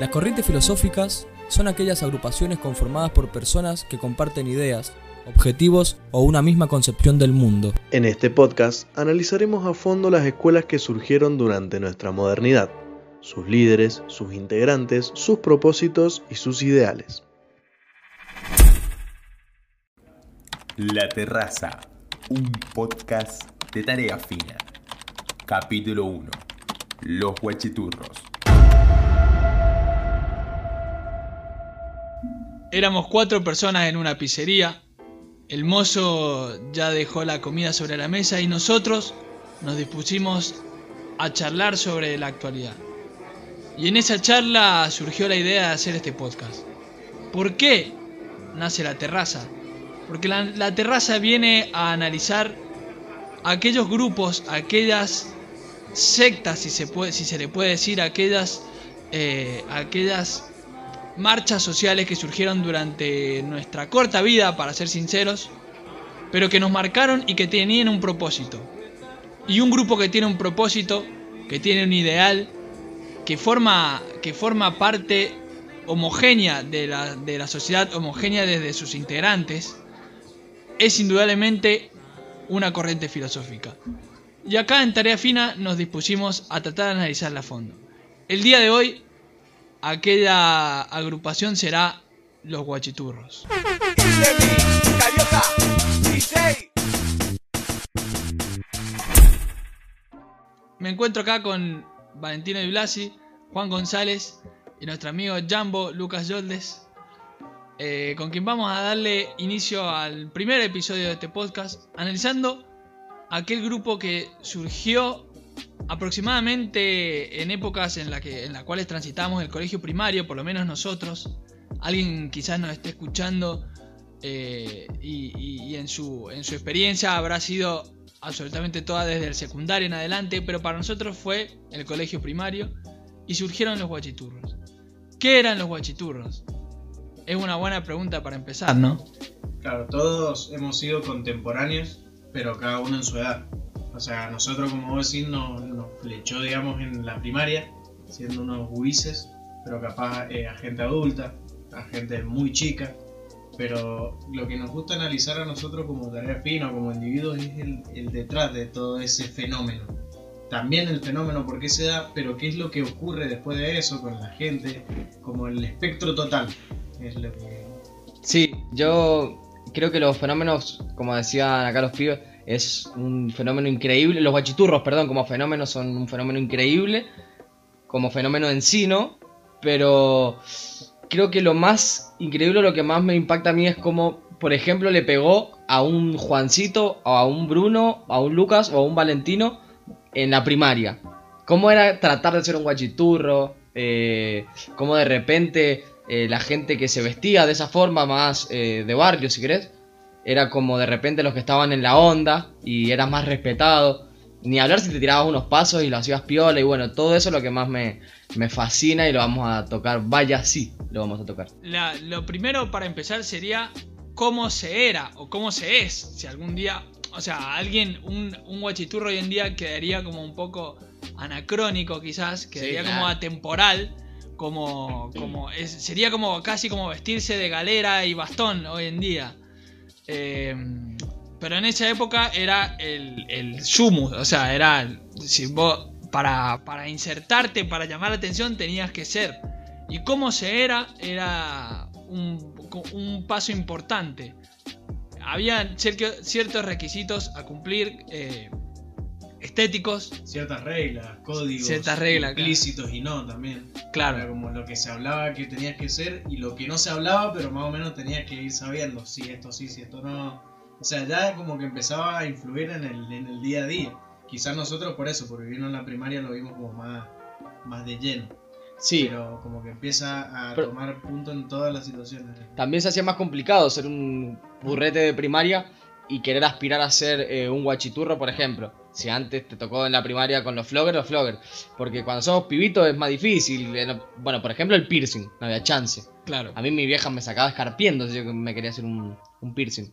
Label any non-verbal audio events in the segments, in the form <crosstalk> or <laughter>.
Las corrientes filosóficas son aquellas agrupaciones conformadas por personas que comparten ideas, objetivos o una misma concepción del mundo. En este podcast analizaremos a fondo las escuelas que surgieron durante nuestra modernidad, sus líderes, sus integrantes, sus propósitos y sus ideales. La Terraza, un podcast de tarea fina. Capítulo 1. Los guachiturros. Éramos cuatro personas en una pizzería. El mozo ya dejó la comida sobre la mesa y nosotros nos dispusimos a charlar sobre la actualidad. Y en esa charla surgió la idea de hacer este podcast. ¿Por qué nace la terraza? Porque la, terraza viene a analizar aquellos grupos, aquellas sectas, si se, puede, si se le puede decir, aquellas, eh, aquellas marchas sociales que surgieron durante nuestra corta vida, para ser sinceros, pero que nos marcaron y que tenían un propósito. Y un grupo que tiene un propósito, que tiene un ideal, que forma, que forma parte homogénea de la, de la sociedad, homogénea desde sus integrantes, es indudablemente una corriente filosófica. Y acá en Tarea Fina nos dispusimos a tratar de analizarla a fondo. El día de hoy, aquella agrupación será los guachiturros. Me encuentro acá con Valentino Di Blasi, Juan González y nuestro amigo Jambo Lucas Yoldes, eh, con quien vamos a darle inicio al primer episodio de este podcast, analizando aquel grupo que surgió aproximadamente en épocas en, la que, en las cuales transitamos el colegio primario, por lo menos nosotros. Alguien quizás nos esté escuchando eh, y, en, su, en su experiencia habrá sido absolutamente toda desde el secundario en adelante, pero para nosotros fue el colegio primario y surgieron los guachiturros. ¿Qué eran los guachiturros? Es una buena pregunta para empezar, ¿no? Claro, todos hemos sido contemporáneos pero cada uno en su edad. O sea, nosotros, como vos decís, nos, nos flechó, digamos, en la primaria, siendo unos guises, pero capaz eh, a gente adulta, a gente muy chica. Pero lo que nos gusta analizar a nosotros como tarea fina, como individuos, es el, el detrás de todo ese fenómeno. También el fenómeno, por qué se da, pero qué es lo que ocurre después de eso con la gente, como el espectro total. Es lo que... Sí, yo creo que los fenómenos, como decían acá los pibes, es un fenómeno increíble. Los guachiturros, perdón, como fenómeno son un fenómeno increíble. Como fenómeno en sí, ¿no? Pero creo que lo más increíble, lo que más me impacta a mí es como, por ejemplo, le pegó a un Juancito, a un Bruno, a un Lucas o a un Valentino en la primaria. ¿Cómo era tratar de ser un guachiturro? Eh, cómo de repente eh, la gente que se vestía de esa forma, más eh, de barrio, si querés, era como de repente los que estaban en la onda y eras más respetado. Ni hablar si te tirabas unos pasos y lo hacías piola y bueno, todo eso es lo que más me, me fascina y lo vamos a tocar. Vaya, sí, lo vamos a tocar. La- lo primero para empezar sería cómo se era o cómo se es. Si algún día, o sea, alguien, un, un guachiturro hoy en día quedaría como un poco anacrónico quizás, quedaría claro. como atemporal, como, como es- sería como casi como vestirse de galera y bastón hoy en día. Eh, pero en esa época era el, el sumus, o sea, era si para, para insertarte, para llamar la atención tenías que ser. Y cómo se era era un, un paso importante. Había cier- ciertos requisitos a cumplir eh, estéticos, Ciertas reglas, códigos. Ciertas reglas, claro. Implícitos y no también. Era claro. como lo que se hablaba que tenías que ser y lo que no se hablaba, pero más o menos tenías que ir sabiendo si esto sí, si esto no. O sea, ya como que empezaba a influir en el, en el día a día. Quizás nosotros por eso, porque vino en la primaria, lo vimos como más, más de lleno. Sí, Pero como que empieza a Pero- tomar punto en todas las situaciones. también se hacía más complicado ser un burrete de primaria y querer aspirar a ser eh, un guachiturro, por ejemplo. Si antes te tocó en la primaria con los floggers, los floggers. Porque cuando somos pibitos es más difícil. eh, no- Bueno, por ejemplo, el piercing, no había chance. Claro. A mí mi vieja me sacaba escarpiendo si yo me quería hacer un, un piercing.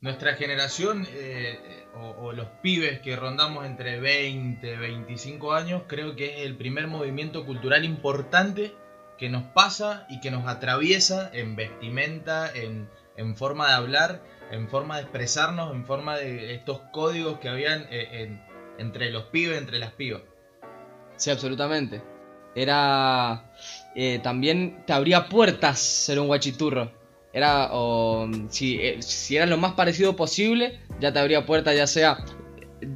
Nuestra generación eh, o, o los pibes que rondamos entre 20 y 25 años, creo que es el primer movimiento cultural importante que nos pasa y que nos atraviesa en vestimenta, en, en forma de hablar, en forma de expresarnos, en forma de estos códigos que habían eh, en- entre los pibes, entre las pibas. Sí, absolutamente. Era. eh, también te abría puertas ser un guachiturro. Era. O, si, eh, si era lo más parecido posible, ya te abría puertas, ya sea.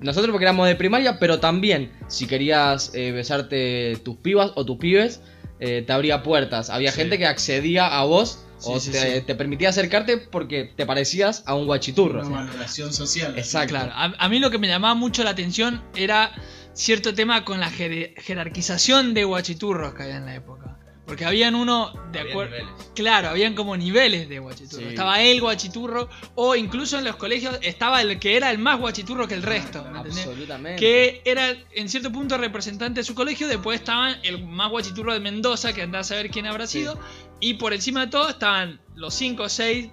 Nosotros porque éramos de primaria, pero también si querías eh, besarte tus pibas o tus pibes, te abría puertas. Había Sí. gente que accedía a vos o Sí, te, sí. te permitía acercarte porque te parecías a un guachiturro. Una valoración social. Exacto. Claro, a, a mí lo que me llamaba mucho la atención era cierto tema con la jer- jerarquización de guachiturros que había en la época. Porque habían uno de acuerdo. Claro, habían como niveles de guachiturro. Sí. Estaba el guachiturro, o incluso en los colegios estaba el que era el más guachiturro que el resto. ¿me entendés? Absolutamente. Que era en cierto punto representante de su colegio. Después estaban el más guachiturro de Mendoza, que andaba a saber quién habrá Sí. sido. Y por encima de todo estaban los 5 o 6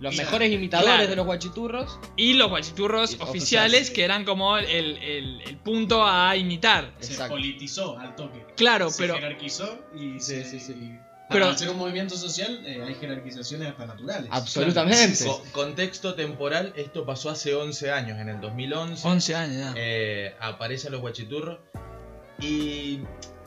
Los Y- mejores imitadores claro. de los guachiturros. y los guachiturros Y- oficiales, que eran como el, el- el punto a imitar. Se Exacto. politizó al toque. Claro, se pero jerarquizó y Sí, se, sí, sí. y Pero- para hacer un movimiento social eh, hay jerarquizaciones hasta naturales. Absolutamente. Co- contexto temporal, esto pasó hace 11 años, en el 2011. 11 años ya. eh, aparecen los guachiturros. Y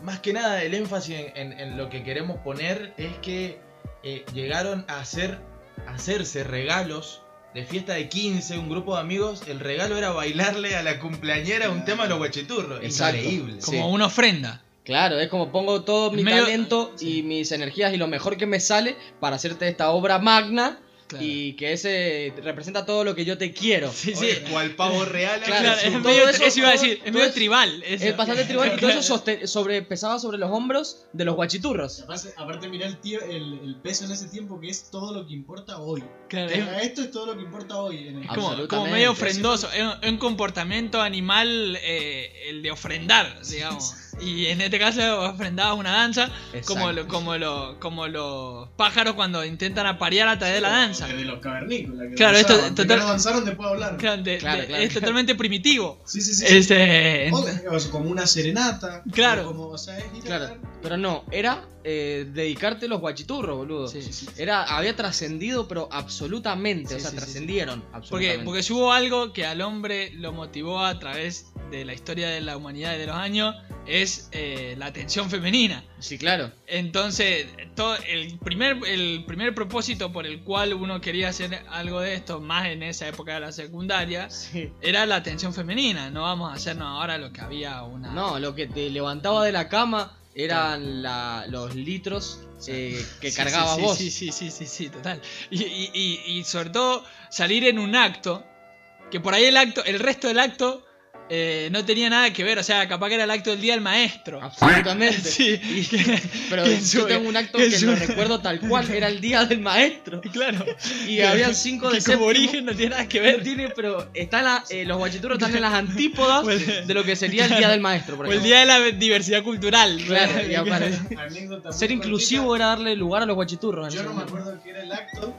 más que nada el énfasis en, en- en lo que queremos poner es que eh, llegaron a hacer a hacerse regalos de fiesta de 15, un grupo de amigos. El regalo era bailarle a la cumpleañera un tema de los guachiturros. Exacto. Increíble. Sí. Como una ofrenda. Claro, es como pongo todo mi Medio- talento y mis energías y lo mejor que me sale para hacerte esta obra magna Claro. y que ese representa todo lo que yo te quiero. Sí, sí. Oye, cual pavo real. Claro, es todo medio- eso- eso, iba a decir, es medio tribal. eso. Es bastante tribal y todo eso soste- sobre, pesaba sobre los hombros de los guachiturros. Aparte, aparte mirá el, tío, el, el peso en ese tiempo que es todo lo que importa hoy. Claro, es- esto es todo lo que importa hoy. En el Es como, como medio ofrendoso, es un, es un comportamiento animal eh, el de ofrendar, digamos. Y en este caso ofrendaba una danza, como, lo- como, lo- como los pájaros cuando intentan aparear a través de la danza. De los cavernícolas. que Claro, esto- total- danzaron, después. Claro, de- Claro, de- claro. Es totalmente primitivo. Sí, sí, sí. Este, O- como una serenata. Claro. Como, o sea, Claro, pero no, era eh, dedicarte a los guachiturros, boludo. Sí, sí, sí. Era, había trascendido, pero absolutamente, Sí, o sea, sí, sí, trascendieron. Porque, porque si hubo algo que al hombre lo motivó a través de la historia de la humanidad y de los años, es eh, la atención femenina. Sí, claro. Entonces, todo, el, primer, el primer propósito por el cual uno quería hacer algo de esto, más en esa época de la secundaria, Sí. era la atención femenina. No vamos a hacernos ahora lo que había una... No, lo que te levantaba de la cama eran la- los litros eh, que Sí, cargabas sí, vos. Sí, sí, sí, sí, sí, total. Y, y- y- y sobre todo salir en un acto, que por ahí el acto, el resto del acto eh, no tenía nada que ver, o sea, capaz que era el acto del día del maestro. Absolutamente. <laughs> Sí, <laughs> Pero que yo su- tengo un acto que que lo recuerdo tal cual, era el día del maestro. <laughs> claro. Y habían cinco de que como séptimo. origen no tiene nada que No ver. tiene, pero está la, eh, los guachiturros están en las antípodas el- de lo que sería el día del maestro, por O el día de la diversidad cultural. Claro, y Ser inclusivo era darle lugar a los guachiturros. Yo no me acuerdo qué era el acto,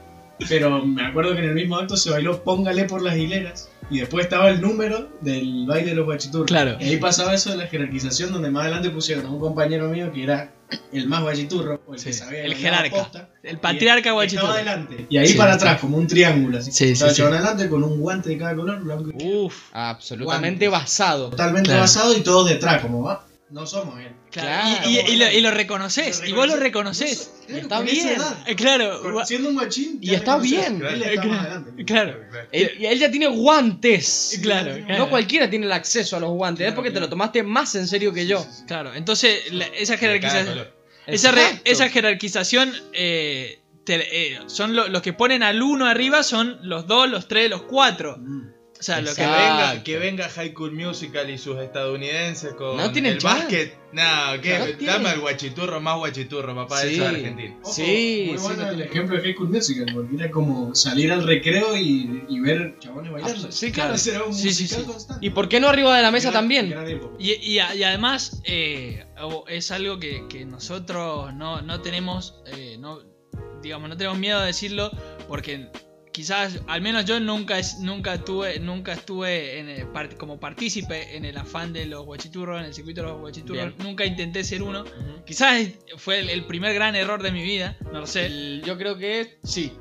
pero me acuerdo que en el mismo acto se bailó Póngale por las hileras. Y después estaba el número del baile de los guachiturros. Claro. Y ahí pasaba eso de la jerarquización, donde más adelante pusieron a un compañero mío que era el más guachiturro, o el que Sí, sabía el jerarca. posta, El patriarca y guachiturro. Estaba adelante. Y ahí Sí, para sí. atrás, como un triángulo. Así. Sí, sí, estaba adelante con un guante de cada color, blanco y Uf, Absolutamente basado. totalmente Claro. basado y todos detrás, como va. No somos él. claro. Claro. Y, y- y lo, y lo reconoces, Lo y vos lo reconoces. No sé, Está con esa bien. edad, Eh, Claro, con- siendo un guachín. Y está reconoces. bien. Él está más adelante. claro. Él, y él ya tiene guantes. Claro, No claro. No cualquiera tiene el acceso a los guantes, es Claro, porque te claro. lo tomaste más en serio que yo. Sí, sí, sí. Claro, entonces la- esa jerarquización, esa, re- esa jerarquización eh, te- eh, son lo- los que ponen al uno arriba son los dos, los tres, los cuatro. Mm. O sea, lo Que venga, que venga High School Musical y sus estadounidenses con No tienen el chance. básquet. No, que No dame al guachiturro más guachiturro, papá, Sí. eso es argentino. Ojo, Sí, muy sí, bueno no el ejemplo de High School Musical, porque era como salir al recreo y, y ver chabones bailando. Abs- sí, claro. Un Sí, sí, musical sí. constante. ¿Y por qué no arriba de la mesa Gran- también? gran. Y, y además eh, es algo que, que nosotros no, no tenemos, eh, no, digamos, no tenemos miedo de decirlo porque quizás, al menos yo nunca, nunca estuve, nunca estuve en el part- como partícipe en el afán de los guachiturros, en el circuito de los guachiturros. Bien. Nunca intenté ser uno. Quizás fue el, el primer gran error de mi vida, no lo sé. El- yo creo que sí.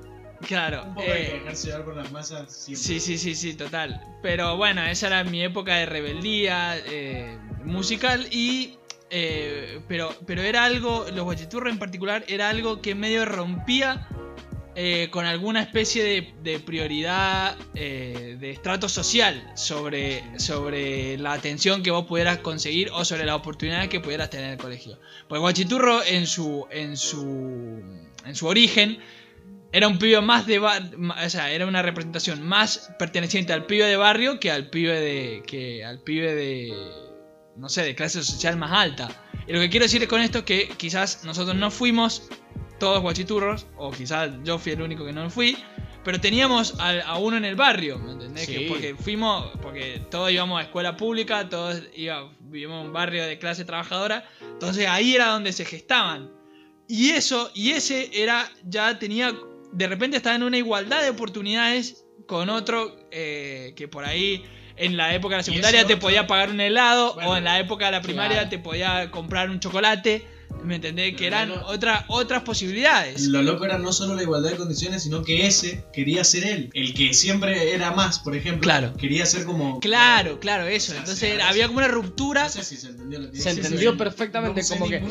Claro. Un poco eh, por las masas siempre. Sí, sí, sí, sí, total. Pero bueno, esa era mi época de rebeldía eh, musical y... eh, pero, pero era algo, los guachiturros en particular, era algo que medio rompía eh, con alguna especie de, prioridad eh, de estrato social sobre, sobre la atención que vos pudieras conseguir o sobre las oportunidades que pudieras tener en el colegio. Pues Guachiturro en su, en su, en su origen era un pibe más de bar- o sea, era una representación más perteneciente al pibe de barrio que al pibe de que al pibe de no sé, de clase social más alta. Y lo que quiero decir con esto es que quizás nosotros no fuimos todos guachiturros o quizás yo fui el único que no fui, pero teníamos a, a uno en el barrio, ¿me entendés? Sí. Que porque fuimos porque todos íbamos a escuela pública, todos íbamos, vivíamos en un barrio de clase trabajadora, entonces ahí era donde se gestaban. Y eso, y ese era, ya tenía, de repente estaba en una igualdad de oportunidades con otro eh, que por ahí en la época de la secundaria te podía pagar un helado Bueno, o en la época de la primaria claro. te podía comprar un chocolate, ¿me entendés? Que eran no, no. otra- otras posibilidades. Lo loco era no solo la igualdad de condiciones, sino que ese quería ser él. El que siempre era más, por ejemplo. Claro. Quería ser como. Claro, claro, eso. O sea, Entonces era- había como una ruptura. No sé si se entendió lo que Se entendió Sí, perfectamente, no como que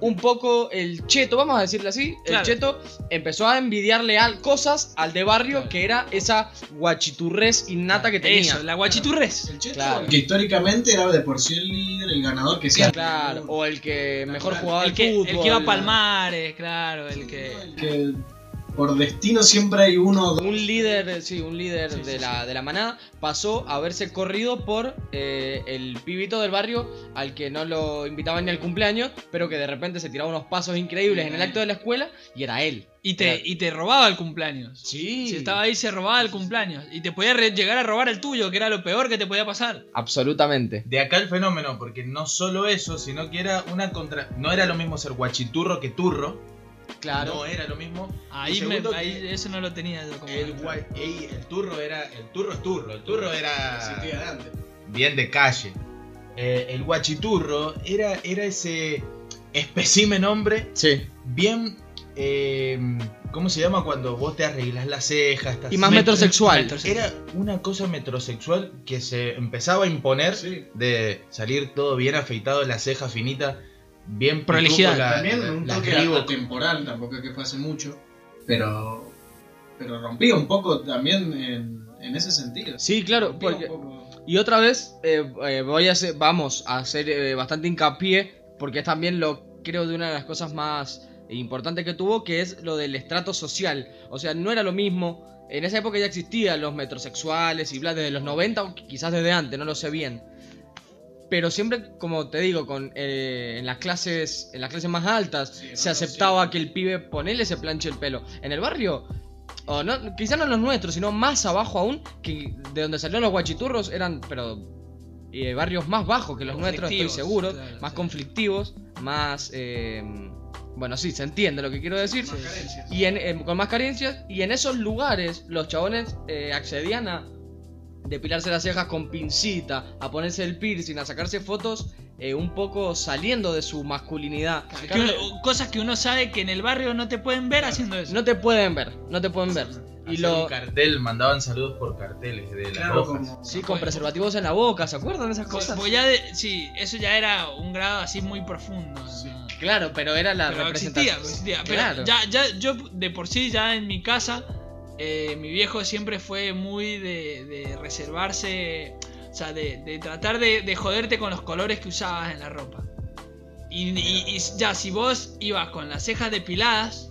un poco el cheto, vamos a decirle así, Claro. el cheto empezó a envidiarle al, cosas al de barrio Claro. que era esa guachiturrez innata que tenía. Eso, la guachiturres. El Cheto, Claro. que históricamente era de por sí el líder, el ganador que sea. Claro, o el que mejor jugaba El que, fútbol. el que iba a Palmares, claro, el que... El que por destino siempre hay uno o dos. Un líder, sí, un líder Sí, de, sí, la, de la manada pasó a verse corrido por eh, el pibito del barrio al que no lo invitaban ni al cumpleaños, pero que de repente se tiraba unos pasos increíbles en el acto de la escuela y era él. Y te, y te robaba el cumpleaños. Sí. Si estaba ahí, se robaba el cumpleaños. Y te podía llegar a robar el tuyo, que era lo peor que te podía pasar. Absolutamente. De acá el fenómeno, porque no solo eso, sino que era una contra. No era lo mismo ser guachiturro que turro. Claro. No era lo mismo. Ahí, me- ahí eso no lo tenía yo como. el, ey, el turro era. El turro es turro. El turro era. Bien de calle. Eh, el guachiturro era, era ese especímen hombre Sí. bien. eh, ¿Cómo se llama cuando vos te arreglas las cejas? estás- Y más Met- metrosexual. metrosexual. Era una cosa metrosexual que se empezaba a imponer Sí. de salir todo bien afeitado, la ceja finita, bien Prolijidad. la- También la- un toque tribu. atemporal, tampoco es que fue hace mucho. Pero. Pero rompía un poco también en, en ese sentido. Sí, claro, porque-. Y otra vez eh, eh, voy a hacer, vamos a hacer eh, bastante hincapié porque es también lo creo de una de las cosas más importantes que tuvo que es lo del estrato social. O sea, no era lo mismo. En esa época ya existían los metrosexuales y bla desde los 90 o quizás desde antes, no lo sé bien. Pero siempre, como te digo, con eh, en las clases en las clases más altas Sí, se no, aceptaba sí. que el pibe ponele se planche el pelo. En el barrio o no, quizás no en los nuestros, sino más abajo aún, que de donde salieron los guachiturros eran, pero eh, barrios más bajos que los nuestros, estoy seguro, claro, más sí. conflictivos, más... eh, bueno, sí, se entiende lo que quiero decir. Más. Y en, em, con más carencias, y en esos lugares los chabones eh, accedían a depilarse las cejas con pincita, a ponerse el piercing, a sacarse fotos eh, un poco saliendo de su masculinidad. Que uno- cosas que uno sabe que en el barrio no te pueden ver haciendo eso. No te pueden ver, no te pueden ver. Y lo, un cartel, mandaban saludos por carteles de las Claro, hojas. como. Sí, con preservativos en la boca, ¿se acuerdan de esas cosas? porque ya de- sí, eso ya era un grado así muy profundo. Sí. ¿no? Claro, pero era la Pero representación. existía, existía. Pero Claro. ya, ya, yo de por sí, ya en mi casa, eh, mi viejo siempre fue muy de, de reservarse, o sea, de, de tratar de, de joderte con los colores que usabas en la ropa. Y, y- y ya, si vos ibas con las cejas depiladas,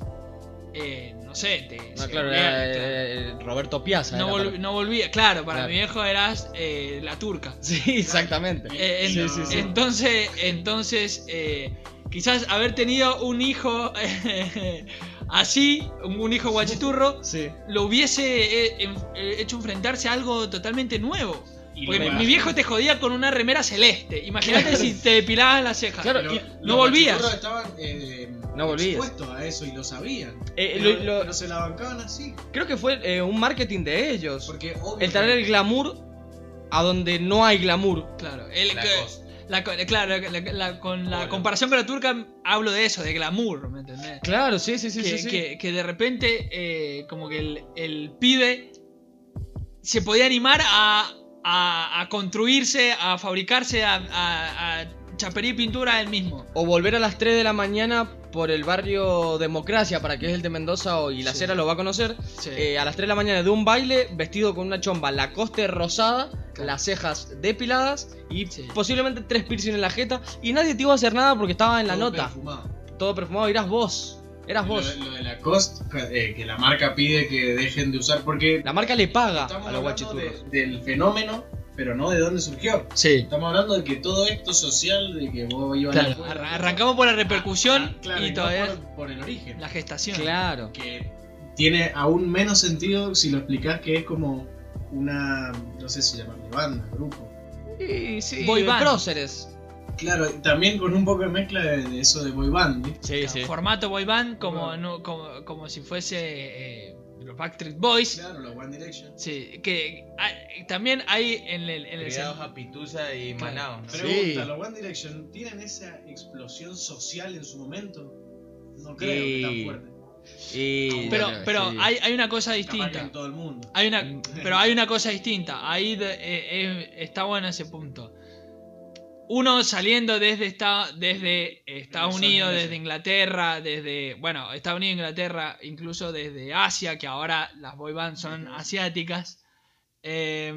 eh, no sé, te... No, claro, era Roberto Piazza. no, no volvía, claro, para Claro. mi viejo eras eh, la turca. <laughs> Sí, exactamente. Eh, en- Sí, sí, sí. Entonces, entonces quizás haber tenido un hijo <laughs> así, un, hijo guachiturro, <laughs> Sí. lo hubiese eh, eh, hecho enfrentarse a algo totalmente nuevo. Y Porque mi, viejo te jodía con una remera celeste. Imagínate si te depilaban las cejas. Claro, y- los no volvías. estaban eh, No volvías. expuestos a eso y lo sabían. Eh, pero, lo- lo- pero se la bancaban así. Creo que fue eh, un marketing de ellos. Porque obvio El traer el glamour a donde no hay glamour. Claro, el, La que- costa. La co- claro, la- la- con la Bueno. comparación con la turca hablo de eso, de glamour, ¿me entendés? Claro, sí, sí, sí, que, sí, sí. que- que de repente eh, como que el, el pibe se podía animar a, a- a construirse, a fabricarse, a, a, y pintura él mismo. O volver a las 3 de la mañana por el barrio Democracia, para que es el de Mendoza y la Sí. Cera lo va a conocer. Sí. eh, a las 3 de la mañana de un baile, vestido con una chomba lacoste rosada, Claro. las cejas depiladas y Sí. posiblemente tres piercing en la jeta. Y nadie te iba a hacer nada porque estaba en la todo nota. perfumado. Todo perfumado, eras vos. Eras vos. lo de la cost, eh, que la marca pide que dejen de usar porque La marca le paga a los guachiturros. de- del fenómeno, pero no de dónde surgió. Sí. Estamos hablando de que todo esto social, de que vos ibas a Claro, la escuela, arrancamos por la repercusión Ah, claro, y todavía por, por el origen. la gestación. Claro. que tiene aún menos sentido si lo explicás que es como una, no sé si llamarle banda, grupo. Y sí, Boy band. próceres. Claro, también con un poco de mezcla de, de eso de boy band. ¿viste? Sí, sí. Formato boy band como, Bueno. no- como, como si fuese eh, los Backstreet Boys. Claro, la One Direction. Sí, que hay- también hay en el, en el a Pitusa y Claro. Manaus, ¿no? Pregunta, ¿los One Direction tienen esa explosión social en su momento? No creo que tan fuerte. Y- Pero, bueno, pero sí. hay, hay una cosa distinta. en todo el mundo. Hay una, <laughs> pero hay una cosa distinta. Ahí de- eh, eh, está bueno ese punto. Uno saliendo desde, esta, desde Estados Unidos, desde Inglaterra, desde, bueno, Estados Unidos, Inglaterra, incluso desde Asia, que ahora las boy bands son asiáticas. eh,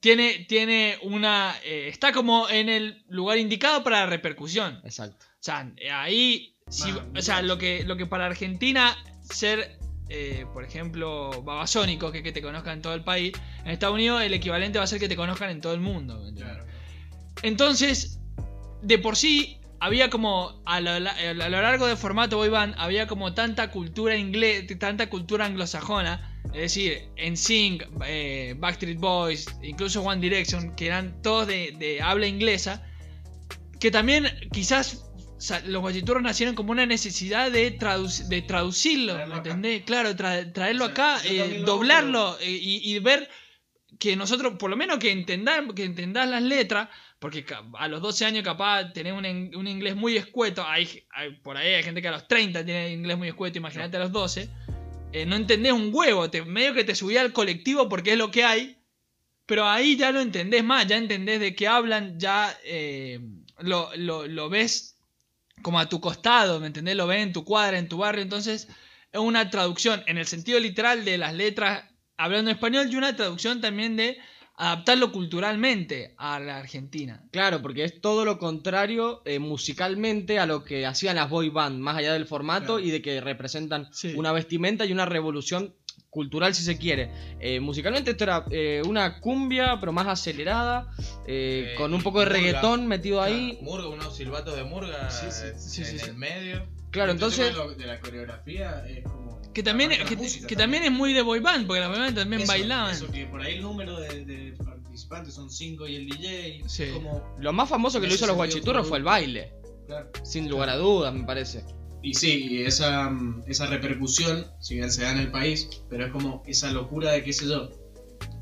tiene, tiene una. eh, está como en el lugar indicado para la repercusión. Exacto. O sea, ahí, si- o sea, lo que, lo que para Argentina ser, eh, por ejemplo, babasónico, que, que te conozcan en todo el país, en Estados Unidos el equivalente va a ser que te conozcan en todo el mundo. Claro. Entonces, de por sí, había como, a lo, la- a lo largo del formato boy band, había como tanta cultura inglés, tanta cultura anglosajona, es decir, NSYNC, eh, Backstreet Boys, incluso One Direction, que eran todos de, de habla inglesa, que también quizás los guachiturros nacieron como una necesidad de, de traducirlo, Traerlo ¿me acá. entendés? Claro, tra- traerlo O sea, acá, eh, doblarlo eh, y, y ver que nosotros, por lo menos que entendás, que entendás las letras, porque a los 12 años capaz tenés un, un inglés muy escueto, hay, por ahí hay gente que a los 30 tiene inglés muy escueto, imagínate a los 12, eh, no entendés un huevo, te, medio que te subía al colectivo porque es lo que hay, pero ahí ya lo entendés más, ya entendés de qué hablan, ya eh, lo, lo- lo ves como a tu costado, ¿me entendés? Lo ves en tu cuadra, en tu barrio, entonces es una traducción en el sentido literal de las letras hablando español y una traducción también de adaptarlo culturalmente a la Argentina. Claro, porque es todo lo contrario eh, musicalmente a lo que hacían las boy band, más allá del formato Claro. y de que representan Sí. una vestimenta y una revolución cultural si se quiere. Eh, musicalmente esto era eh, una cumbia, pero más acelerada, eh, Eh, con un poco de murga. reggaetón metido ahí. Murga, unos silbatos de murga Sí, sí, sí, en sí, sí. el medio. Claro, entonces... de, la coreografía es como. Que también, parte que, que también es muy de boy band, porque las boy band también Eso, bailaban. Eso, que por ahí el número de, de participantes son 5 y el DJ. Sí. Como. Lo más famoso que lo hizo los guachiturros fue el baile, Claro. sin lugar a dudas, me parece. Y sí, y esa, mm, esa repercusión, si bien se da en el país, pero es como esa locura de, qué sé yo,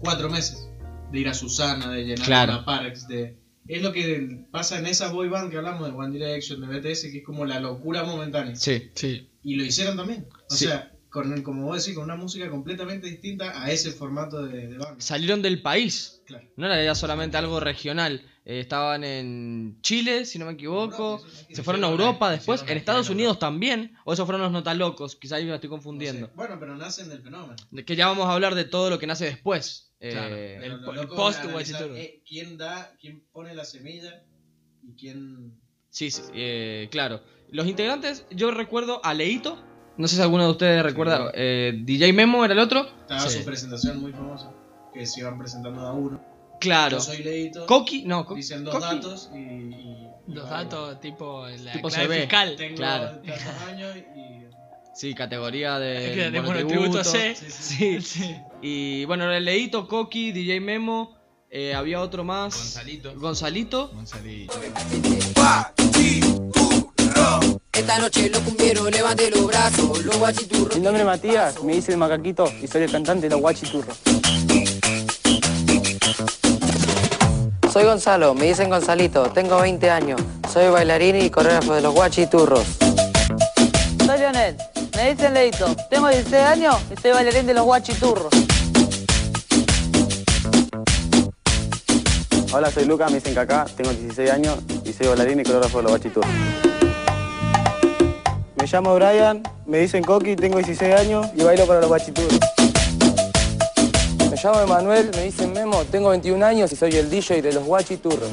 cuatro meses de ir a Susana, de llenar Claro. una Parks, de... Es lo que pasa en esa boy band que hablamos de One Direction, de BTS, que es como la locura momentánea. Sí. Sí. Y lo hicieron también. O Sí. sea, con, como vos decís, con una música completamente distinta a ese formato de, de banda. Salieron del país, Claro. no era ya solamente algo regional. Eh, estaban en Chile, si no me equivoco. Europa, Se fueron a Europa después, en Estados Unidos también. O esos fueron los notalocos, quizá ahí me estoy confundiendo. Bueno, pero nacen del fenómeno. De que ya vamos a hablar de todo lo que nace después. Eh, Claro. Pero El el post eh, ¿Quién da, quién pone la semilla y quién... Sí, sí, eh, claro. Los integrantes, yo recuerdo a Leito. No sé si alguno de ustedes recuerda. eh, DJ Memo era el otro. Estaba Sí. su presentación muy famosa, que se iban presentando a uno. Claro. Yo soy Leito, Coqui, no, Co- dicen dos Coqui. datos y... y- pago. datos tipo la Tipo clave CB. fiscal. Tengo Claro. años y... <laughs> Sí, categoría de. Que de monotributo. C. Sí, sí. Sí. <laughs> Sí. Y bueno, era Leito, Coqui, DJ Memo. Eh, había otro más. Gonzalito. Gonzalito. Gonzalito. Esta noche los cumbieros, levante los brazos, los guachiturros. Mi nombre es Matías, me dice el macaquito y soy el cantante de los Guachiturros. Soy Gonzalo, me dicen Gonzalito, tengo 20 años, soy bailarín y coreógrafo de los guachiturros. Soy Leonel, me dicen Leito, tengo 16 años y soy bailarín de los guachiturros. Hola, soy Luca, me dicen Cacá, tengo 16 años y soy bailarín y coreógrafo de los Guachiturros. Me llamo Brian, me dicen Coqui, tengo 16 años y bailo para los Guachiturros. Me llamo Emanuel, me dicen Memo, tengo 21 años y soy el DJ de los Guachiturros.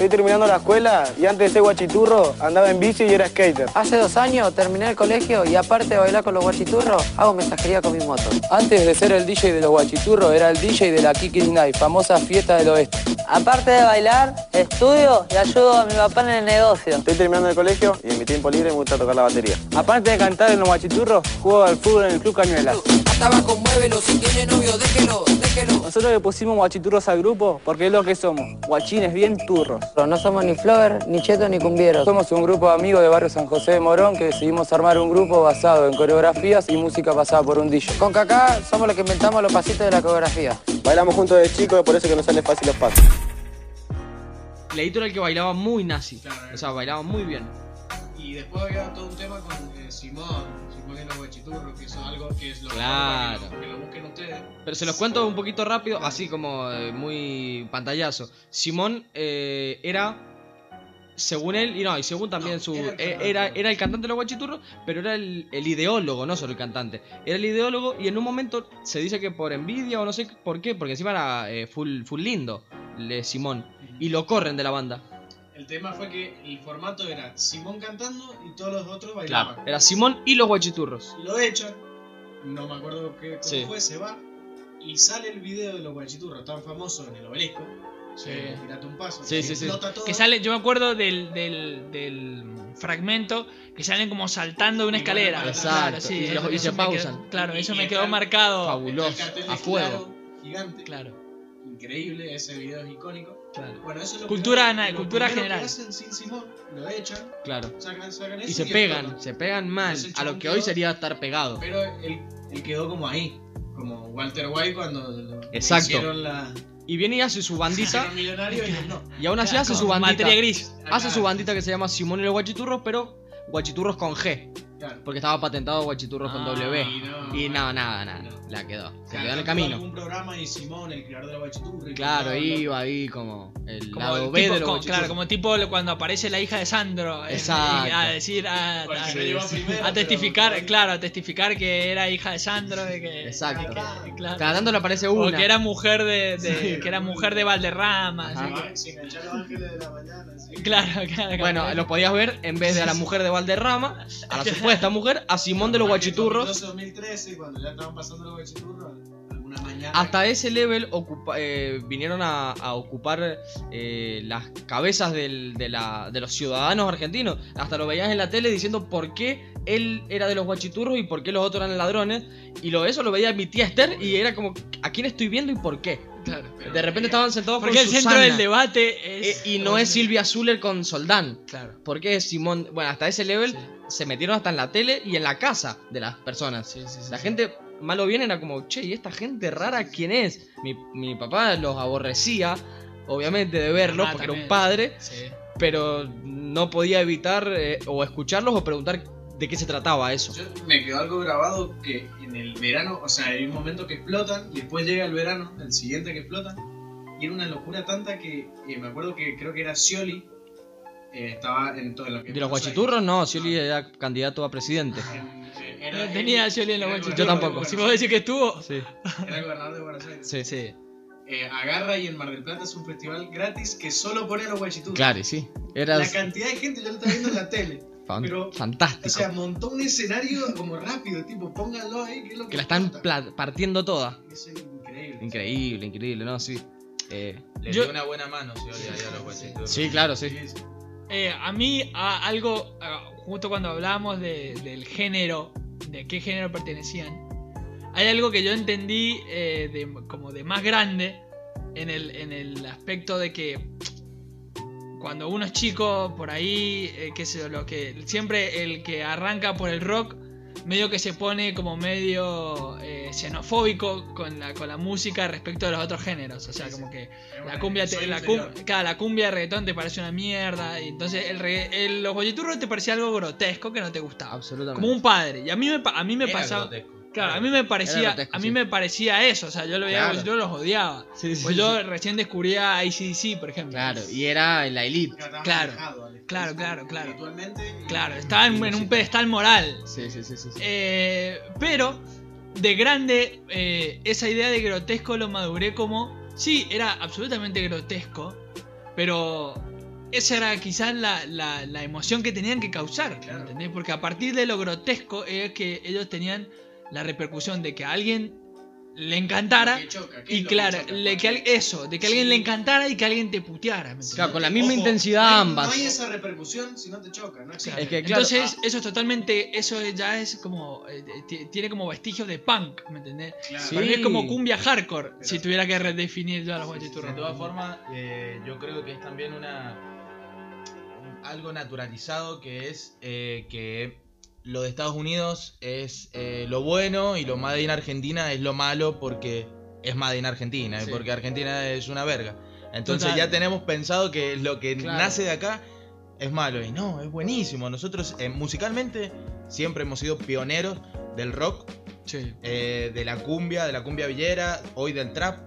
Estoy terminando la escuela y antes de ser guachiturro andaba en bici y era skater. Hace dos años terminé el colegio y aparte de bailar con los guachiturros, hago mensajería con mi moto. Antes de ser el DJ de los guachiturros, era el DJ de la Kiki Night, famosa fiesta del oeste. Aparte de bailar, estudio y ayudo a mi papá en el negocio. Estoy terminando el colegio y en mi tiempo libre me gusta tocar la batería. Aparte de cantar en los guachiturros, juego al fútbol en el Club Cañuelas. Tabaco, muévelo, si tiene novio, déjelo, déjelo. Nosotros le pusimos guachiturros al grupo porque es lo que somos, guachines bien turros. No somos ni flower, ni cheto, ni cumbieros. Somos un grupo de amigos de barrio San José de Morón que decidimos armar un grupo basado en coreografías y música pasada por un DJ. Con Kaká somos los que inventamos los pasitos de la coreografía. Bailamos juntos de chicos por eso que nos salen fácil los pasos. Leito era el que bailaba muy nazi. O sea, bailaba muy bien. Y después había todo un tema con eh, Simón, Simón y los guachiturros, que eso es algo que es lo Claro. que lo, que lo busquen ustedes. Pero se los cuento un poquito rápido, así como eh, muy pantallazo. Simón eh, era, según él, y no, y según también No, su. era el eh, cantante. Era, era el cantante de los guachiturros, pero era el, el ideólogo, no solo el cantante. Era el ideólogo y en un momento se dice que por envidia o no sé por qué, porque encima era eh, full, full lindo, le Simón. Y lo corren de la banda. El tema fue que el formato era Simón cantando y todos los otros bailaban. Claro, era Simón y los guachiturros. Lo echan, no me acuerdo qué, cómo Sí. fue, se va y sale el video de los guachiturros tan famoso en el obelisco. Sí. eh, Tirate un paso. Sí, que sí, sí. todo. Que sale, yo me acuerdo del, del, del fragmento que salen como saltando de una escalera. Claro, sí, Exacto. Y los- y eso se me quedó- pausan. claro, eso Y me quedó marcado. Fabuloso. A fuego. claro, gigante. Claro, Increíble, ese video es icónico. claro. Bueno, eso es lo Cultura na- lo cultura general. Que hacen sin Simón, lo echan, Claro. sacan, sacan eso Y se y pegan, se pegan mal, a lo que hoy sería estar pegado. Pero él, él quedó como ahí, como Walter White cuando Exacto. hicieron la Y viene y hace su bandita. <laughs> y él no. Y aún así Claro, hace su bandita. Materia gris. Hace su bandita que se llama Simón y los Guachiturros, pero Guachiturros con G. Claro. Porque estaba patentado Guachiturros con Ah, W. y no, Y bueno, no, nada, nada. La quedó. Se Claro, quedó en el camino. algún programa y Simón, el creador de la Guachiturra. y Claro, iba ahí como el Como lado el B tipo- de los como- claro, como tipo cuando aparece la hija de Sandro. eh, Exacto. A decir, <laughs> a, Porque a- se lo lleva primero, a testificar, pero- claro, a testificar que era hija de Sandro. De que, Exacto. claro. Cada tanto le aparece O una. que era mujer de, de- Sí. que era mujer de Valderrama. Ajá. así que- Se enganchó a los ángeles de la mañana. sí. claro, claro. Bueno, lo podías ver en vez de a la mujer de Valderrama, a la <laughs> supuesta mujer, a Simón de los Guachiturros. 2012, 2013, cuando ya estaban pasando los Guachiturros, alguna mañana. Hasta ese level ocupa- eh, vinieron a, a ocupar eh, las cabezas del- de, la- de los ciudadanos argentinos. Hasta lo veías en la tele diciendo por qué él era de los guachiturros y por qué los otros eran ladrones. Y lo, eso lo veía mi tía Esther y era como, ¿a quién estoy viendo y por qué? Claro. De repente estaban sentados Porque con el centro del debate es. eh, y no es Silvia Zuller con Soldán. Claro. ¿Por qué Simón? Bueno, hasta ese level Sí. se metieron hasta en la tele y en la casa de las personas. Sí, sí, sí, La sí. gente, malo bien, era como, che, ¿y esta gente rara quién es? Mi, mi papá los aborrecía, obviamente, de verlos, Mamá porque era un padre, Sí. pero no podía evitar eh, o escucharlos o preguntar de qué se trataba eso. Yo- me quedó algo grabado que en el verano, o sea, hay un momento que explotan y después llega el verano, el siguiente que explotan. Y era una locura tanta que eh, me acuerdo que creo que era Scioli, eh, estaba en todo lo que. De los guachiturros, no, Scioli era candidato a presidente. En- No tenía él- Scioli en los era el guachiturros. Yo tampoco. Si vos decís que estuvo. Sí. Era el gobernador de Buenos Aires. sí, sí. Eh, agarra y en Mar del Plata es un festival gratis que solo pone a los guachiturros. Claro, sí. Era La cantidad de gente yo lo estaba viendo en la tele. <laughs> pero- fantástico. O sea, montó un escenario como rápido, tipo, pónganlo ahí, que es lo que que la están partiendo toda. Es increíble. Increíble, increíble, ¿no? Sí. Eh, Le Yo- dio una buena mano, Scioli, ahí a los guachiturros. sí, claro, sí. Sí, sí. Eh, a mí, a- algo, a- justo cuando hablábamos de- del género, de qué género pertenecían, hay algo que yo entendí eh, como de más grande en el, en el aspecto de que cuando uno es chico, por ahí, eh, qué sé yo, lo que siempre el que arranca por el rock, medio que se pone como medio eh, xenofóbico con la, con la música respecto de los otros géneros. O sea, como que la cumbia, te- la, cum- claro, la cumbia de reggaetón te parece una mierda. Y entonces el, regga- el- los bolleturros te parecía algo grotesco que no te gustaba. Absolutamente. Como un padre. Y a mí me, a mí me Era pasaba. grotesco. Claro, a mí me parecía, a mí me parecía eso, o sea, yo lo veía, Claro. yo los odiaba. Sí, sí, pues sí. yo recién descubría ACDC, por ejemplo. Claro, y era en la elite. Claro, Claro, claro, claro, claro. Claro, estaba en, en un pedestal moral. Sí, sí, sí, sí. sí. Eh, pero de grande, eh, esa idea de grotesco lo maduré como. Sí, era absolutamente grotesco, pero esa era quizás la, la- la emoción que tenían que causar. ¿entendés? Porque a partir de lo grotesco es que ellos tenían la repercusión de que a alguien le encantara. Que choca, ¿qué es Y que claro, choca? le- que eso, de que a alguien Sí. le encantara y que alguien te puteara. Claro, con la misma Ojo, intensidad no ambas. No hay esa repercusión si no te choca, no existe. Es que, claro, Entonces, eso es totalmente, eso ya es como, eh, ti- tiene como vestigios de punk, ¿me entendés? Claro. Sí. Para mí es como cumbia hardcore, Pero- si tuviera que redefinir yo a los guachiturros. De todas formas, eh, yo creo que es también una un- algo naturalizado que es eh, que lo de Estados Unidos es eh, lo bueno y lo Made in Argentina es lo malo porque es Made in Argentina y Sí. porque Argentina es una verga. Entonces Total. ya tenemos pensado que lo que Claro. nace de acá es malo y no, es buenísimo. Nosotros eh, musicalmente siempre hemos sido pioneros del rock Sí. eh, de la cumbia, de la cumbia villera, hoy del trap.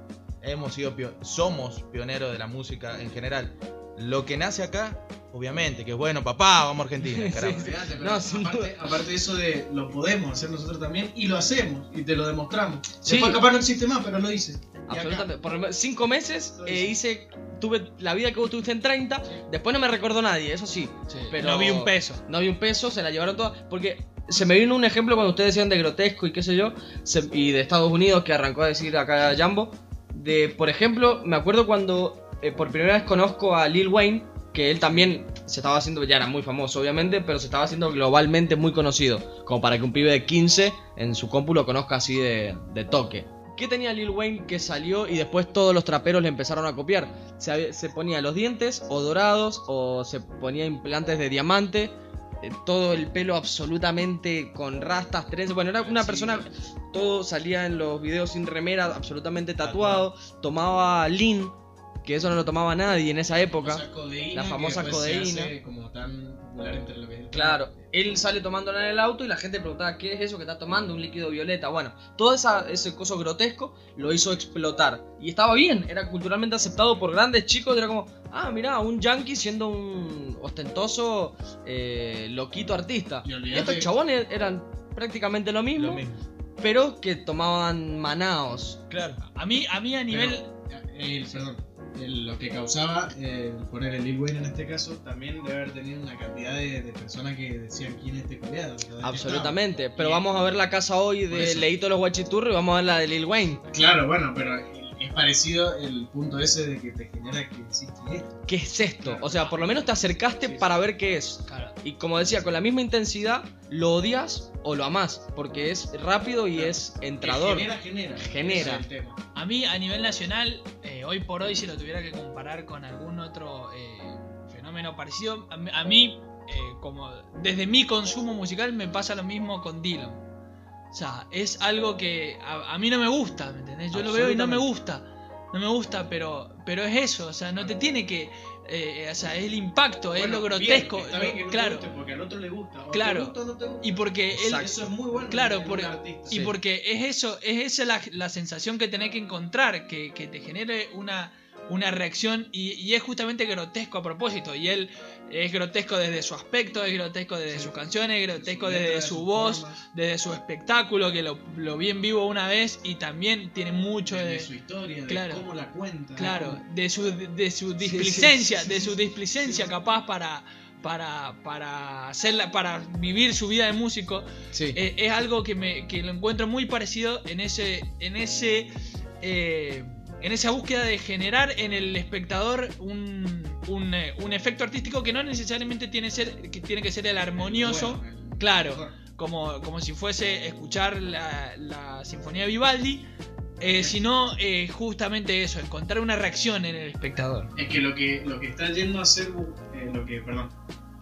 Hemos sido pio- somos pioneros de la música en general. Lo que nace acá, obviamente, que es bueno, papá, vamos a Argentina. <laughs> No, sin aparte, aparte de eso de lo podemos hacer nosotros también y lo hacemos y te lo demostramos. Sí. Después capaz no existe más, pero lo hice. Absolutamente. Por lo menos cinco meses eh, hice. tuve la vida que vos tuviste en 30. Después no me recordó nadie, eso sí. Pero no vi un peso. No vi un peso, se la llevaron todas. Porque se me vino un ejemplo cuando ustedes decían de grotesco y qué sé yo. se- y de Estados Unidos que arrancó a decir acá Jambo. De, por ejemplo, me acuerdo cuando eh, por primera vez conozco a Lil Wayne. Que él también se estaba haciendo, ya era muy famoso obviamente, pero se estaba haciendo globalmente muy conocido. Como para que un pibe de 15 en su compu lo conozca así de, de toque. ¿Qué tenía Lil Wayne que salió y después todos los traperos le empezaron a copiar? Se ponía los dientes o dorados o se ponía implantes de diamante, eh, todo el pelo absolutamente con rastas, trenzas. Bueno, era una persona, todo salía en los videos sin remera, absolutamente tatuado, tomaba lean, que eso no lo tomaba nadie en esa época. famosa codeína La famosa codeína. hace como tan popular entre lo que es el Claro, él sale tomándola en el auto y la gente preguntaba, ¿qué es eso que está tomando? Un líquido violeta. Bueno, todo esa, ese coso grotesco lo hizo explotar. Y estaba bien, era culturalmente aceptado por grandes chicos. Era como, ah, mirá, un yankee siendo un ostentoso, eh, loquito artista. Y estos chabones eran prácticamente lo mismo, Lo mismo. pero que tomaban manaos. Claro. A mí, a mí a nivel... Pero, eh, el- perdón, el- lo que causaba eh, poner el Lil Wayne en este caso también debe haber tenido una cantidad de, de personas que decían quién es este detestaban. Absolutamente. Pero vamos a ver la casa hoy de. Leito los Guachiturros y vamos a ver la de Lil Wayne. Claro, bueno, pero es parecido el punto ese de que te genera que existe esto. ¿Qué es esto? O sea, por lo menos te acercaste Sí, sí. para ver qué es. Claro. Y como decía, con la misma intensidad, lo odias o lo amás, porque es rápido y Claro. es entrador. Que genera, genera. Genera. Es el tema. A mí a nivel nacional, eh, hoy por hoy, si lo tuviera que comparar con algún otro eh, fenómeno parecido, a mí, a mí, eh, como desde mi consumo musical, me pasa lo mismo con Dylan. O sea, es algo que a, a mí no me gusta, ¿me entendés? Yo lo veo y no me gusta. No me gusta, pero, pero es eso, o sea, no te tiene que... eh, o sea, es el impacto, es lo bien, grotesco. está bien que no te claro. guste porque al otro le gusta. O Claro. Te gusta o no te gusta. Y porque él. Eso es muy bueno. Claro, por- artista. y porque es eso, es esa la, la sensación que tenés que encontrar, que, que te genere una, una reacción y, y es justamente grotesco a propósito. Y él es grotesco desde su aspecto, es grotesco desde sus canciones, es grotesco desde de su voz, formas, desde su espectáculo, que lo, lo vi en vivo una vez y también tiene mucho de de... su historia, claro. de cómo la cuenta. Claro, de su, de su displicencia, sí, de su displicencia capaz para, para, para hacerla, para vivir su vida de músico. Eh, es algo que, me, que lo encuentro muy parecido en ese en ese eh, en esa búsqueda de generar en el espectador un, un, eh, un efecto artístico que no necesariamente tiene, ser, que tiene que ser el armonioso Bueno, claro mejor. como, como si fuese escuchar la, la sinfonía de Vivaldi, eh, sino eh, justamente eso, encontrar una reacción en el espectador. Es que lo que, lo que está yendo a ser, eh, lo que, perdón,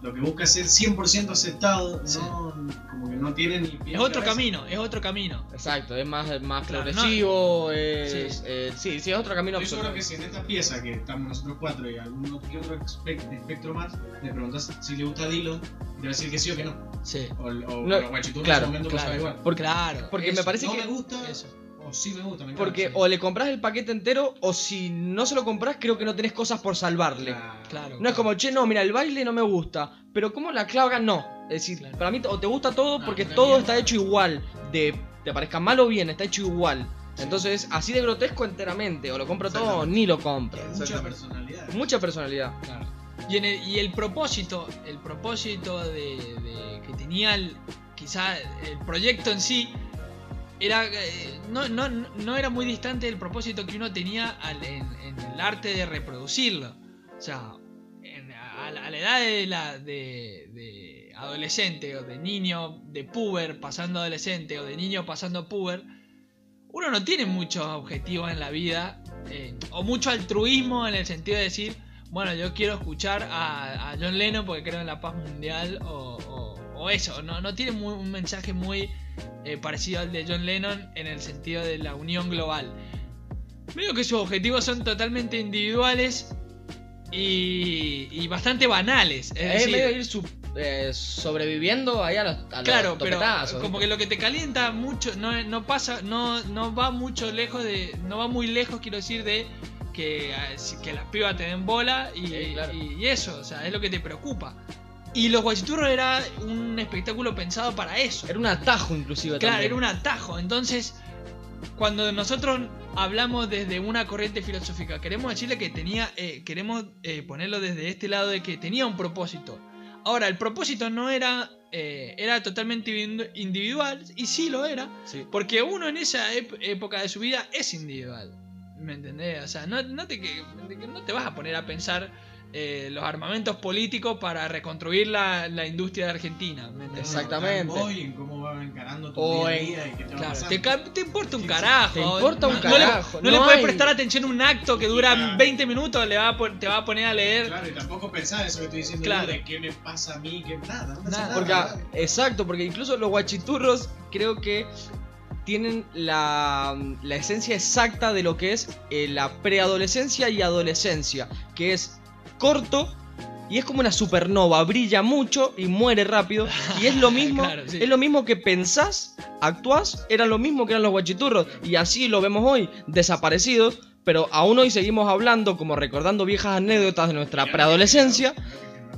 lo que busca ser 100% aceptado, Sí. no, como que no tiene ni pie Es otro cabeza. camino, es otro camino. Exacto, es más, más Claro, progresivo, no. es, Sí. eh, sí, sí, es otro camino seguro absoluto. que si en esta pieza que estamos nosotros cuatro y algún otro, que otro espe- espectro más, le preguntas si le gusta Dylan, te va a decir que sí o que no. Sí. O, o No, los guachiturros claro, en ese momento claro. igual. Porque, Claro. porque me eso, parece no que me gusta, Eso. Sí me gusta, me encanta. Porque Sí. o le compras el paquete entero o si no se lo compras creo que no tenés cosas por salvarle. Claro. Claro. No es como, che, no, mira, el baile no me gusta, pero como la clava no. Es decir, Claro. para mí o te gusta todo No, porque todo está hecho igual, de te parezca mal o bien, está hecho igual. Entonces, así de grotesco enteramente, o lo compro todo o ni lo compro. Mucha personalidad. Mucha personalidad. Claro. Y, en el, y el propósito, el propósito de, de- que tenía el, quizá el proyecto en sí, era eh, no, no, no era muy distante del propósito que uno tenía al- en, el arte de reproducirlo. O sea, a, la- edad de, la, de, de adolescente o de niño, de puber pasando adolescente o de niño pasando puber, uno no tiene muchos objetivos en la vida eh, o mucho altruismo en el sentido de decir, bueno, yo quiero escuchar a, John Lennon porque creo en la paz mundial o- o eso, no, no tiene muy- un mensaje muy eh, parecido al de John Lennon en el sentido de la unión global. Veo que sus objetivos son totalmente individuales y, y bastante banales. Es Es decir, medio ir su- eh, sobreviviendo ahí a los, a los Claro, pero como que lo que te calienta mucho, no, no pasa, no, no va mucho lejos de, no va muy lejos, quiero decir, de que, si- que las pibas te den bola y, Sí, claro. y- y eso, o sea, es lo que te preocupa. Y los guachiturros era un espectáculo pensado para eso. Era un atajo inclusive Claro, también. era un atajo. Entonces, cuando nosotros hablamos desde una corriente filosófica, queremos decirle que tenía, eh, queremos eh, ponerlo desde este lado de que tenía un propósito. Ahora, el propósito no era, eh, era totalmente individu- individual, y sí lo era, Sí. porque uno en esa época de su vida es individual. ¿Me entendés? O sea, no, no te, no te vas a poner a pensar eh, los armamentos políticos para reconstruir la, la industria de Argentina. Exactamente. En cómo va encarando tu O día a en- día y qué te Claro, te, importa un carajo. te importa un No- no le- carajo, No, le puedes prestar atención a un acto que dura Claro. 20 minutos, le va a, te va a poner a leer. Claro, y tampoco pensar eso que estoy diciendo Claro. yo de qué me pasa a mí, que nada, no pasa Nada. nada. Porque, nada. exacto, porque incluso los guachiturros creo que tienen la, la esencia exacta de lo que es eh, la preadolescencia y adolescencia, que es corto y es como una supernova, brilla mucho y muere rápido. <laughs> Y es lo mismo, Claro, sí. es lo mismo que pensás, actuás, era lo mismo que eran los guachiturros. Y así lo vemos hoy, desaparecidos. Pero aún hoy seguimos hablando, como recordando viejas anécdotas de nuestra preadolescencia.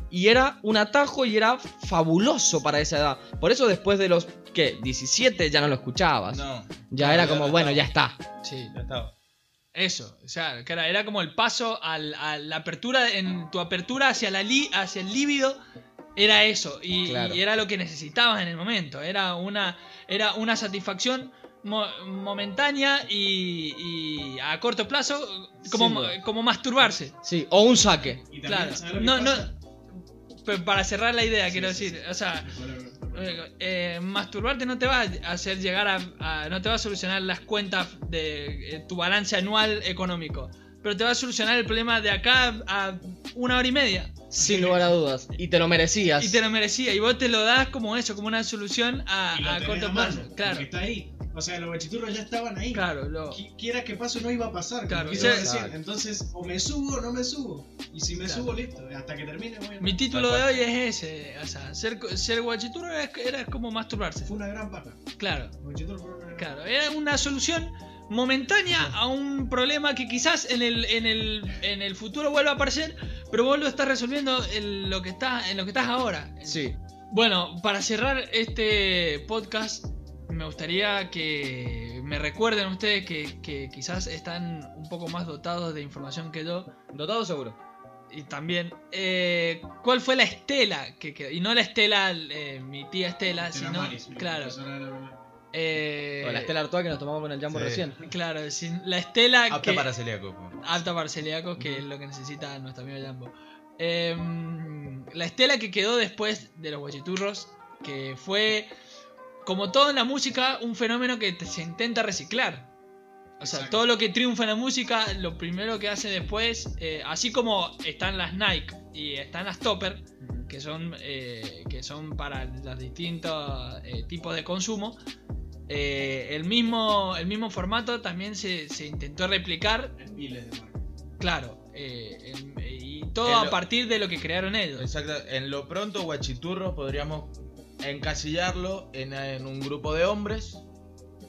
Y era un atajo y era fabuloso para esa edad. Por eso después de los, ¿qué? 17 ya no lo escuchabas. No, Ya No, era como, no bueno, ya está. Sí, ya estaba. Eso. O sea, que era, era como el paso al- a la apertura, en tu apertura hacia, la li- hacia el líbido. Era eso. Y, Claro. y era lo que necesitabas en el momento. Era una, era una satisfacción mo- momentánea y, y a corto plazo, como, como masturbarse. Sí, o un saque. Y Claro. ¿sabes lo que No, no. para cerrar la idea, Sí, quiero sí, decir, sí. o sea, Bueno, eh, eh, masturbarte no te va a hacer llegar a, a- no te va a solucionar las cuentas de eh, tu balance anual económico, pero te va a solucionar el problema de acá a una hora y media Sin lugar a dudas. Y te lo merecías. y te lo merecía y vos te lo das como eso, como una solución a, y lo a tenés corto plazo, claro, está ahí. O sea, los guachiturros ya estaban ahí. claro, lo- Qui- Quiera que pase no iba a pasar. Claro, o sea- recién. Entonces, o me subo o no me subo. Y si me Claro. subo, listo. Hasta que termine, voy a- mi título Tal de cual. hoy es ese, o sea, ser, ser guachituro era, era como masturbarse, Fue una gran paja. claro. Los guachiturros fueron una gran Claro, era una solución momentánea a un problema que quizás en el, en el, en el futuro vuelva a aparecer, pero vos lo estás resolviendo en lo que, está, en lo que estás ahora. Sí. Bueno, para cerrar este podcast, me gustaría que me recuerden ustedes que, que quizás están un poco más dotados de información que yo. Dotado seguro. Y también, eh, ¿cuál fue la estela que quedó? Y no la estela, eh, mi tía Estela, Estela sino, Maris, claro, eh, O la Estela Artois que nos tomamos con el Jambo Sí. recién. Claro, sin la estela Apta que, para celíaco. apta para celíacos, que es lo que necesita nuestro amigo Jambo. Em, la estela que quedó después de los guachiturros, que fue como todo en la música, un fenómeno que se intenta reciclar. O sea, Exacto. todo lo que triunfa en la música, lo primero que hace después, eh, así como están las Nike y están las Topper, que son, eh, que son para los distintos eh, tipos de consumo, el, mismo, el mismo formato también se, se intentó replicar, En miles de marcas. claro, en- y todo En a lo- partir de lo que crearon ellos. Exacto. En lo pronto, Guachiturros podríamos encasillarlo en, en un grupo de hombres.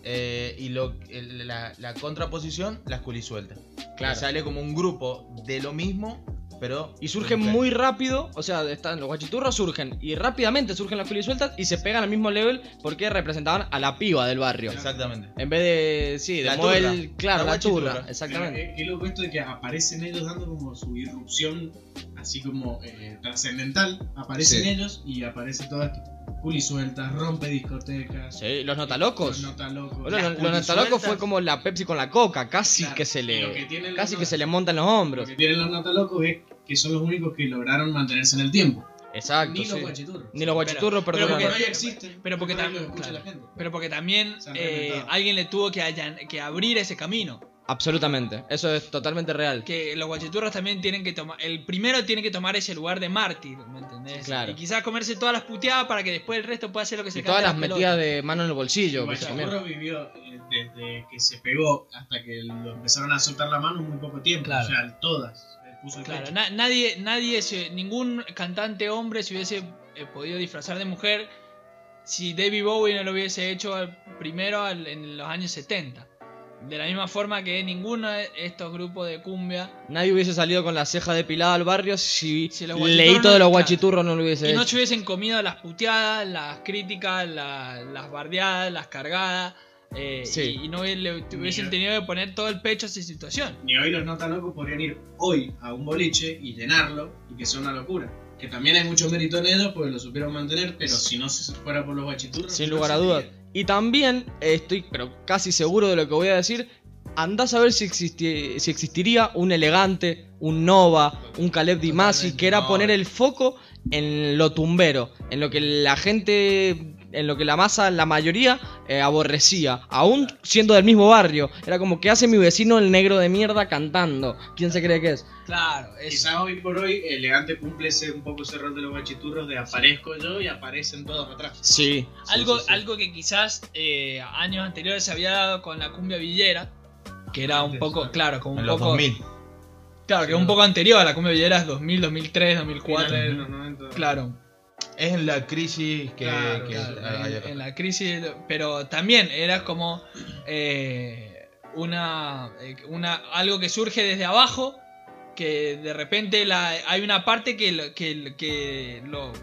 eh, y lo, el- la, la contraposición, las culisueltas. Claro. Sale como un grupo de lo mismo, pero. Y surgen muy rápido, o sea, están los guachiturros surgen y rápidamente surgen las sueltas y se pegan al mismo level porque representaban a la piba del barrio. Exactamente. En vez de, sí, de La claro, La la, turra, exactamente. Pero, eh, qué loco esto de que aparecen ellos dando como su irrupción, así como eh, trascendental. Aparecen Sí. ellos y aparece todas culisueltas, rompe discotecas. Sí, los notalocos. Los notalocos. Bueno, los, los notalocos fue como la Pepsi con la coca, casi Claro, que se que le los casi que se le montan los hombros. Lo que tienen los notalocos es que son los únicos que lograron mantenerse en el tiempo. Exacto, Ni sí. los guachiturros. Ni los guachiturros, pero perdón. porque Porque existen. pero porque hoy tam- lo escucha claro. la gente. Pero porque también eh, alguien le tuvo que, que abrir ese camino. Absolutamente, eso es totalmente real. Que los guachiturros también tienen que tomar. El primero tiene que tomar ese lugar de mártir, ¿me entendés? Claro. Y quizás comerse todas las puteadas para que después el resto pueda hacer lo que se Y todas las metidas de mano en el El bolsillo. también. guachiturro vivió eh, desde que se pegó hasta que lo empezaron a soltar la mano muy poco tiempo. Claro. O sea, todas. puso el Claro, na- nadie, nadie, se- ningún cantante hombre se hubiese eh, podido disfrazar de mujer si David Bowie no lo hubiese hecho al- primero al- en los años 70. De la misma forma que ninguno de estos grupos de cumbia Nadie hubiese salido con la ceja depilada al barrio si, Si no- de los guachiturros no lo hubiese y no hecho. se hubiesen comido las puteadas, las críticas, la- las bardeadas, las cargadas. eh, Sí. y, y no le hubiesen Ni- tenido que poner todo el pecho a esa situación. Ni hoy los nota locos podrían ir hoy a un boliche y llenarlo y que sea una locura. Que también hay mucho mérito en ellos porque lo supieron mantener, pero si no se fuera por los guachiturros. Sin no lugar a dudas. Y también estoy pero casi seguro de lo que voy a decir. Andás a ver si, existi- si existiría un elegante, un Nova, un Caleb Di Masi, Totalmente, que era poner el foco en lo tumbero, en lo que la gente, en lo que la masa, la mayoría, eh, aborrecía, aún siendo del mismo barrio. Era como que hace mi vecino el negro de mierda cantando. ¿Quién se cree que es? Claro, es, Quizás hoy por hoy Elegante cumple ese, un poco ese rol de los guachiturros de aparezco yo y aparecen todos atrás. Sí. algo, sí, sí. algo que quizás eh, años anteriores se había dado con la cumbia villera, que era un poco, claro. claro, como un En los poco... 2000. Claro, que un poco anterior a la cumbia villera es 2000, 2003, 2004. Finales de los 90. Claro, Es en la crisis que. Claro, que- claro, en, la crisis, pero también era como eh, una, eh, una algo que surge desde abajo, que de repente la, hay una parte que, lo- que, que lo,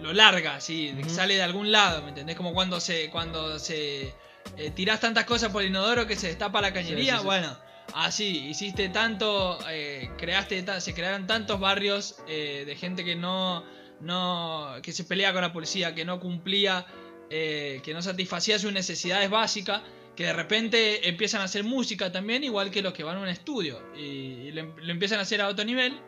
lo larga, así, sale de algún lado, ¿me entendés? Como cuando se, cuando se eh, tirás tantas cosas por el inodoro que se destapa la cañería, Sí, sí, sí. bueno. Así, hiciste tanto, eh, creaste, se crearon tantos barrios eh, de gente que no, no, que se pelea con la policía, que no cumplía, eh, que no satisfacía sus necesidades básicas, que de repente empiezan a hacer música también, igual que los que van a un estudio, y, y lo, em- lo empiezan a hacer a otro nivel,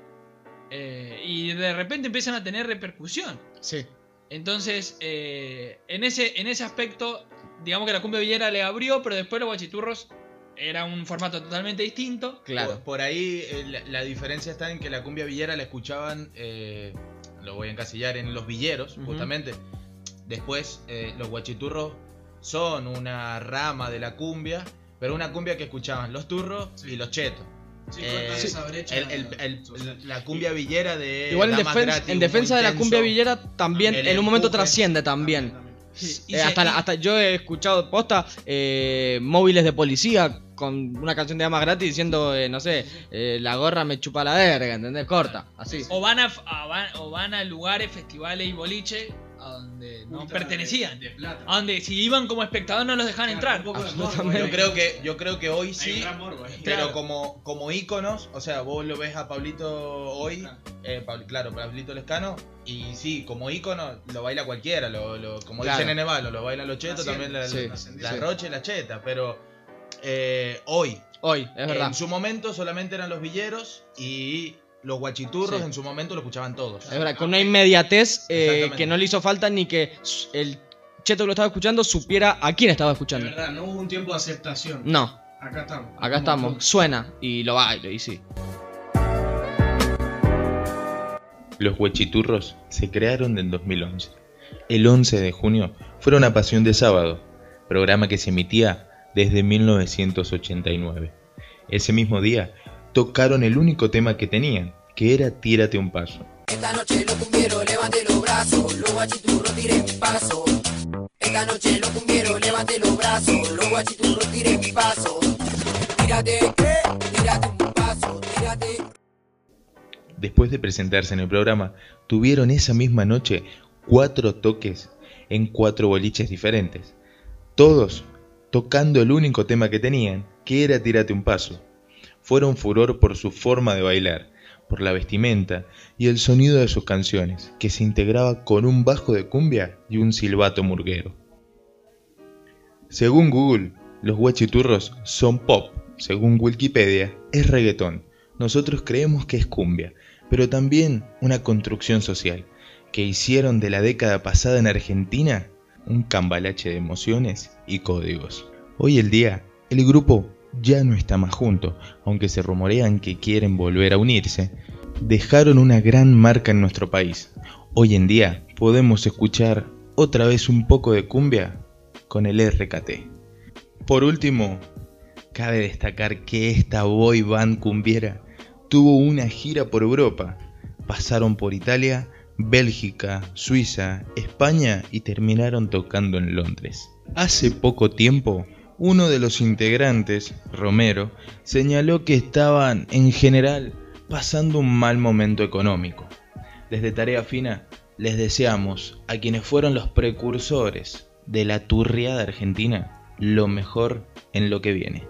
eh, y de repente empiezan a tener repercusión. Sí. Entonces, eh, en, ese, en ese aspecto, digamos que la cumbia villera le abrió, pero después los guachiturros era un formato totalmente distinto. Claro. Por, por ahí eh, la, la diferencia está en que la cumbia villera la escuchaban, eh, lo voy a encasillar en los villeros, justamente. Después, eh, los guachiturros son una rama de la cumbia, pero una cumbia que escuchaban los turros Sí. y los chetos. Sí, Eh, sí. esa brecha El- el- el- social. la cumbia villera de. Igual en, defen- Gratis, en defensa de la cumbia villera también en un momento trasciende también. Sí, y Eh, se- hasta, la- y- hasta yo he escuchado posta eh, móviles de policía con una canción de Damas Gratis diciendo, eh, no sé, eh, la gorra me chupa la verga, ¿entendés? Corta, así. o, van a, a- van, o van a lugares, festivales y boliche a donde no Ultra pertenecían. De, de plata. A donde si iban como espectador no los dejaban entrar. Yo creo que, yo creo que hoy sí. morbo. Pero Claro. como, como íconos, o sea, vos lo ves a Pablito hoy, Claro. eh, claro, Pablito Lescano, y sí, como ícono lo baila cualquiera, lo, lo- como Claro. dicen en Nevalo, lo bailan los chetos, también la, sí, la- la sí. roche y la cheta, pero eh, hoy, Hoy, es verdad. en su momento solamente eran los villeros y los guachiturros Sí. en su momento lo escuchaban todos. Es verdad, con una inmediatez eh, que no le hizo falta ni que el Cheto que lo estaba escuchando supiera a quién estaba escuchando. verdad, no hubo un tiempo de aceptación. No, Acá estamos. acá estamos. Suena y lo bailo y sí. Los huechiturros se crearon en 2011. El 11 de junio fueron a Pasión de Sábado, programa que se emitía desde 1989. Ese mismo día tocaron el único tema que tenían, que era Tírate un paso. Esta noche los cumbieros levanten los brazos, los guachiturros tiren paso. Esta noche los cumbieros levanten los brazos, los guachiturros tiren paso. Tírate, tírate un paso, tírate. Después de presentarse en el programa, tuvieron esa misma noche cuatro toques en cuatro boliches diferentes. Todos tocando el único tema que tenían, que era Tírate un paso. Fueron furor por su forma de bailar, por la vestimenta y el sonido de sus canciones, que se integraba con un bajo de cumbia y un silbato murguero. Según Google, los huachiturros son pop. Según Wikipedia, es reggaetón. Nosotros creemos que es cumbia, pero también una construcción social, que hicieron de la década pasada en Argentina un cambalache de emociones y códigos. Hoy el día, el grupo ya no está más junto, aunque se rumorean que quieren volver a unirse. Dejaron una gran marca en nuestro país. Hoy en día podemos escuchar otra vez un poco de cumbia con el RKT. Por último, cabe destacar que esta boy band cumbiera tuvo una gira por Europa. Pasaron por Italia, Bélgica, Suiza, España y terminaron tocando en Londres. Hace poco tiempo, uno de los integrantes, Romero, señaló que estaban, en general, pasando un mal momento económico. Desde Tarea Fina, les deseamos a quienes fueron los precursores de la turriada argentina lo mejor en lo que viene.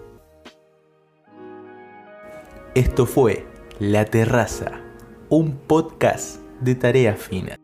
Esto fue La Terraza, un podcast de tarea fina.